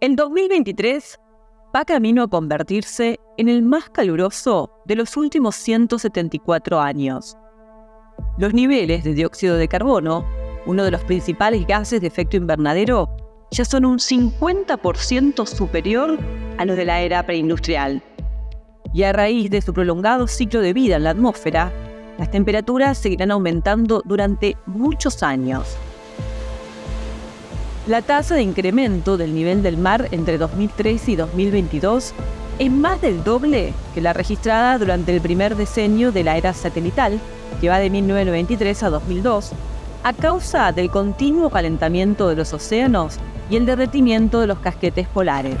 El 2023 va camino a convertirse en el más caluroso de los últimos 174 años. Los niveles de dióxido de carbono, uno de los principales gases de efecto invernadero, ya son un 50% superior a los de la era preindustrial. Y a raíz de su prolongado ciclo de vida en la atmósfera, las temperaturas seguirán aumentando durante muchos años. La tasa de incremento del nivel del mar entre 2013 y 2022 es más del doble que la registrada durante el primer decenio de la era satelital, que va de 1993 a 2002, a causa del continuo calentamiento de los océanos y el derretimiento de los casquetes polares.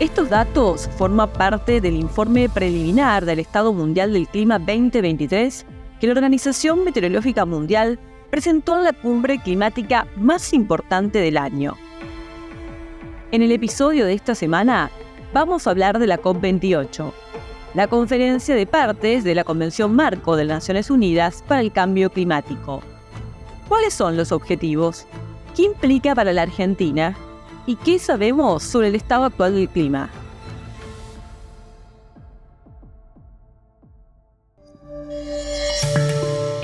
Estos datos forman parte del informe preliminar del Estado Mundial del Clima 2023 que la Organización Meteorológica Mundial presentó la cumbre climática más importante del año. En el episodio de esta semana vamos a hablar de la COP28, la conferencia de partes de la Convención Marco de las Naciones Unidas para el Cambio Climático. ¿Cuáles son los objetivos? ¿Qué implica para la Argentina? ¿Y qué sabemos sobre el estado actual del clima?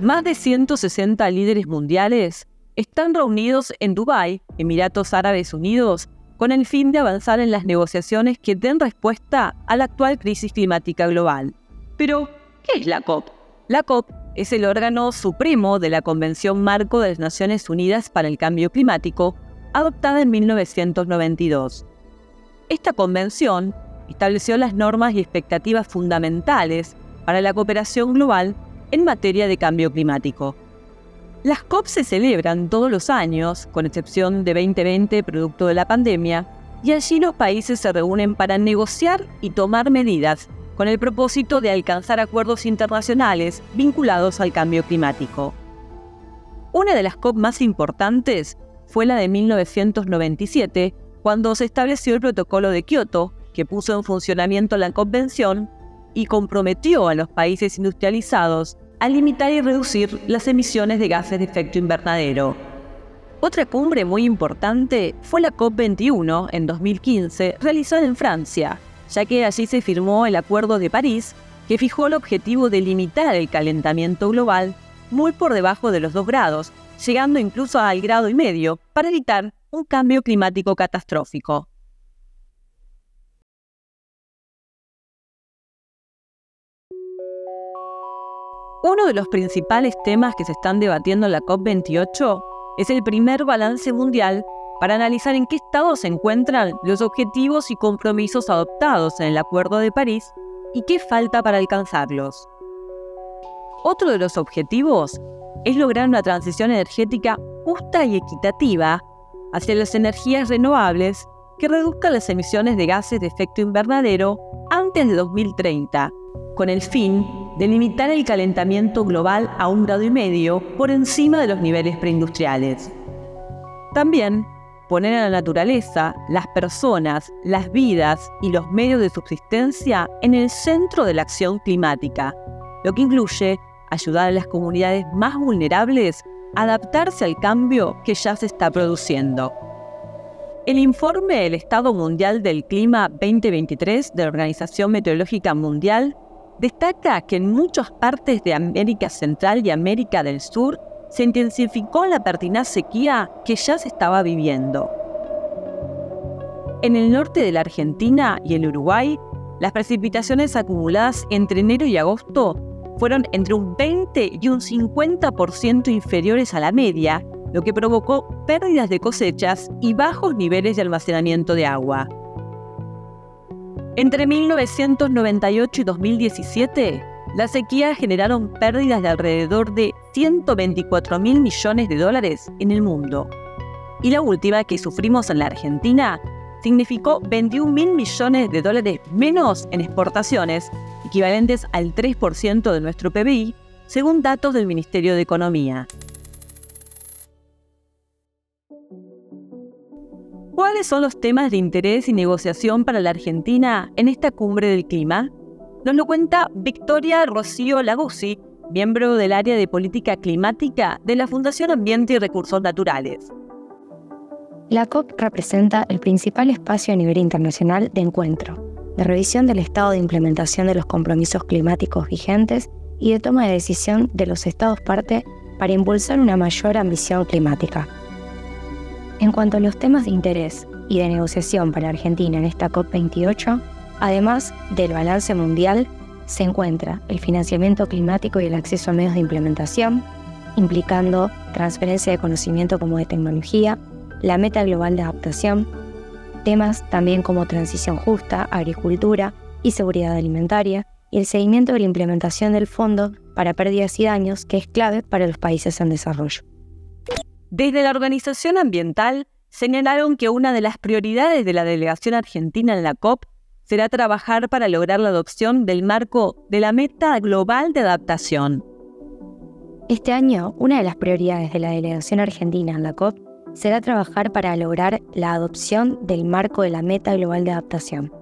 Más de 160 líderes mundiales están reunidos en Dubái, Emiratos Árabes Unidos, con el fin de avanzar en las negociaciones que den respuesta a la actual crisis climática global. Pero, ¿qué es la COP? La COP es el órgano supremo de la Convención Marco de las Naciones Unidas para el Cambio Climático, adoptada en 1992. Esta convención estableció las normas y expectativas fundamentales para la cooperación global en materia de cambio climático. Las COP se celebran todos los años, con excepción de 2020 producto de la pandemia, y allí los países se reúnen para negociar y tomar medidas con el propósito de alcanzar acuerdos internacionales vinculados al cambio climático. Una de las COP más importantes fue la de 1997, cuando se estableció el protocolo de Kioto, que puso en funcionamiento la convención y comprometió a los países industrializados a limitar y reducir las emisiones de gases de efecto invernadero. Otra cumbre muy importante fue la COP21 en 2015, realizada en Francia, ya que allí se firmó el Acuerdo de París, que fijó el objetivo de limitar el calentamiento global muy por debajo de los 2 grados, llegando incluso al grado y medio, para evitar un cambio climático catastrófico. Uno de los principales temas que se están debatiendo en la COP28 es el primer balance mundial para analizar en qué estado se encuentran los objetivos y compromisos adoptados en el Acuerdo de París y qué falta para alcanzarlos. Otro de los objetivos es lograr una transición energética justa y equitativa hacia las energías renovables que reduzca las emisiones de gases de efecto invernadero antes de 2030, con el fin de limitar el calentamiento global a un grado y medio por encima de los niveles preindustriales. También poner a la naturaleza, las personas, las vidas y los medios de subsistencia en el centro de la acción climática, lo que incluye ayudar a las comunidades más vulnerables a adaptarse al cambio que ya se está produciendo. El informe del Estado Mundial del Clima 2023 de la Organización Meteorológica Mundial destaca que en muchas partes de América Central y América del Sur se intensificó la pertinaz sequía que ya se estaba viviendo. En el norte de la Argentina y el Uruguay, las precipitaciones acumuladas entre enero y agosto fueron entre un 20 y un 50% inferiores a la media, lo que provocó pérdidas de cosechas y bajos niveles de almacenamiento de agua. Entre 1998 y 2017, las sequías generaron pérdidas de alrededor de 124 mil millones de dólares en el mundo. Y la última que sufrimos en la Argentina significó 21 mil millones de dólares menos en exportaciones, equivalentes al 3% de nuestro PBI, según datos del Ministerio de Economía. ¿Cuáles son los temas de interés y negociación para la Argentina en esta cumbre del clima? Nos lo cuenta Victoria Rocío Laguzzi, miembro del área de política climática de la Fundación Ambiente y Recursos Naturales. La COP representa el principal espacio a nivel internacional de encuentro, de revisión del estado de implementación de los compromisos climáticos vigentes y de toma de decisión de los estados parte para impulsar una mayor ambición climática. En cuanto a los temas de interés y de negociación para Argentina en esta COP28, además del balance mundial, se encuentra el financiamiento climático y el acceso a medios de implementación, implicando transferencia de conocimiento como de tecnología, la meta global de adaptación, temas también como transición justa, agricultura y seguridad alimentaria, y el seguimiento de la implementación del Fondo para Pérdidas y Daños, que es clave para los países en desarrollo. Desde la organización ambiental señalaron que una de las prioridades de la delegación argentina en la COP será trabajar para lograr la adopción del marco de la meta global de adaptación. Este año, una de las prioridades de la delegación argentina en la COP será trabajar para lograr la adopción del marco de la Meta Global de Adaptación.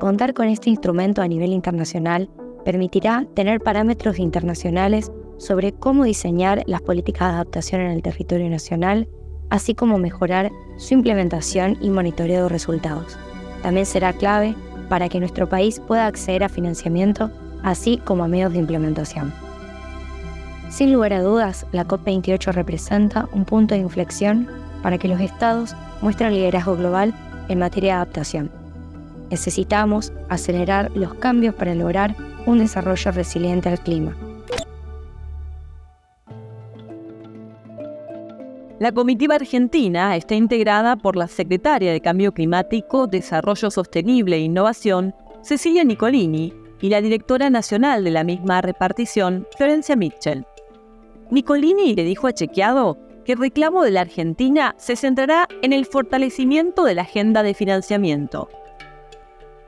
Contar con este instrumento a nivel internacional permitirá tener parámetros internacionales sobre cómo diseñar las políticas de adaptación en el territorio nacional, así como mejorar su implementación y monitoreo de resultados. También será clave para que nuestro país pueda acceder a financiamiento, así como a medios de implementación. Sin lugar a dudas, la COP28 representa un punto de inflexión para que los estados muestren liderazgo global en materia de adaptación. Necesitamos acelerar los cambios para lograr un desarrollo resiliente al clima. La comitiva argentina está integrada por la secretaria de Cambio Climático, Desarrollo Sostenible e Innovación, Cecilia Nicolini, y la directora nacional de la misma repartición, Florencia Mitchell. Nicolini le dijo a Chequeado que el reclamo de la Argentina se centrará en el fortalecimiento de la agenda de financiamiento.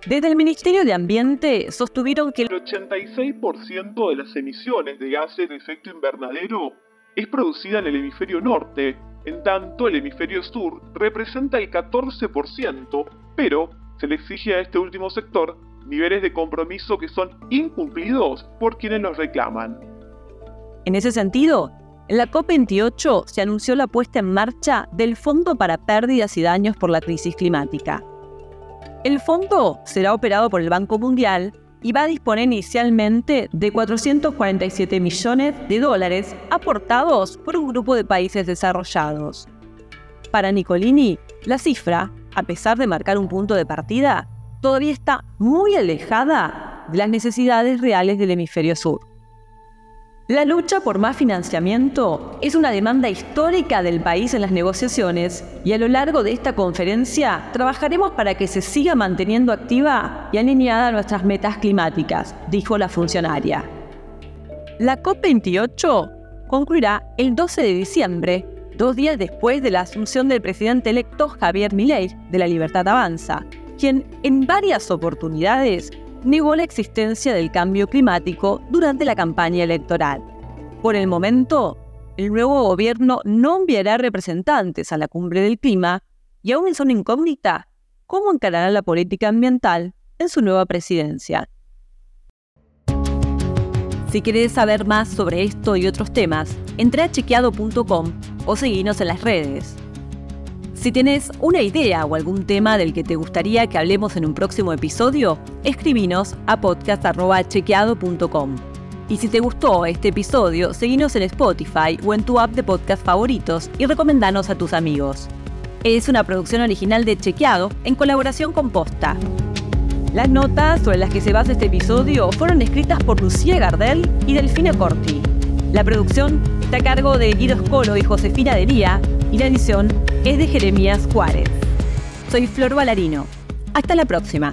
Desde el Ministerio de Ambiente sostuvieron que el 86% de las emisiones de gases de efecto invernadero es producida en el hemisferio norte, en tanto el hemisferio sur representa el 14%, pero se le exige a este último sector niveles de compromiso que son incumplidos por quienes los reclaman. En ese sentido, en la COP28 se anunció la puesta en marcha del Fondo para Pérdidas y Daños por la Crisis Climática. El fondo será operado por el Banco Mundial y va a disponer inicialmente de 447 millones de dólares aportados por un grupo de países desarrollados. Para Nicolini, la cifra, a pesar de marcar un punto de partida, todavía está muy alejada de las necesidades reales del hemisferio sur. La lucha por más financiamiento es una demanda histórica del país en las negociaciones y a lo largo de esta conferencia trabajaremos para que se siga manteniendo activa y alineada a nuestras metas climáticas, dijo la funcionaria. La COP28 concluirá el 12 de diciembre, dos días después de la asunción del presidente electo Javier Milei de la Libertad Avanza, quien en varias oportunidades negó la existencia del cambio climático durante la campaña electoral. Por el momento, el nuevo gobierno no enviará representantes a la cumbre del clima y aún son incógnita cómo encarará la política ambiental en su nueva presidencia. Si querés saber más sobre esto y otros temas, entra a chequeado.com o seguinos en las redes. Si tienes una idea o algún tema del que te gustaría que hablemos en un próximo episodio, escribinos a podcast.chequeado.com. Y si te gustó este episodio, seguinos en Spotify o en tu app de podcast favoritos y recomendanos a tus amigos. Es una producción original de Chequeado en colaboración con Posta. Las notas sobre las que se basa este episodio fueron escritas por Lucía Gardel y Delfina Corti. La producción está a cargo de Guido Escolo y Josefina Dería y la edición es de Jeremías Juárez. Soy Flor Valarino. Hasta la próxima.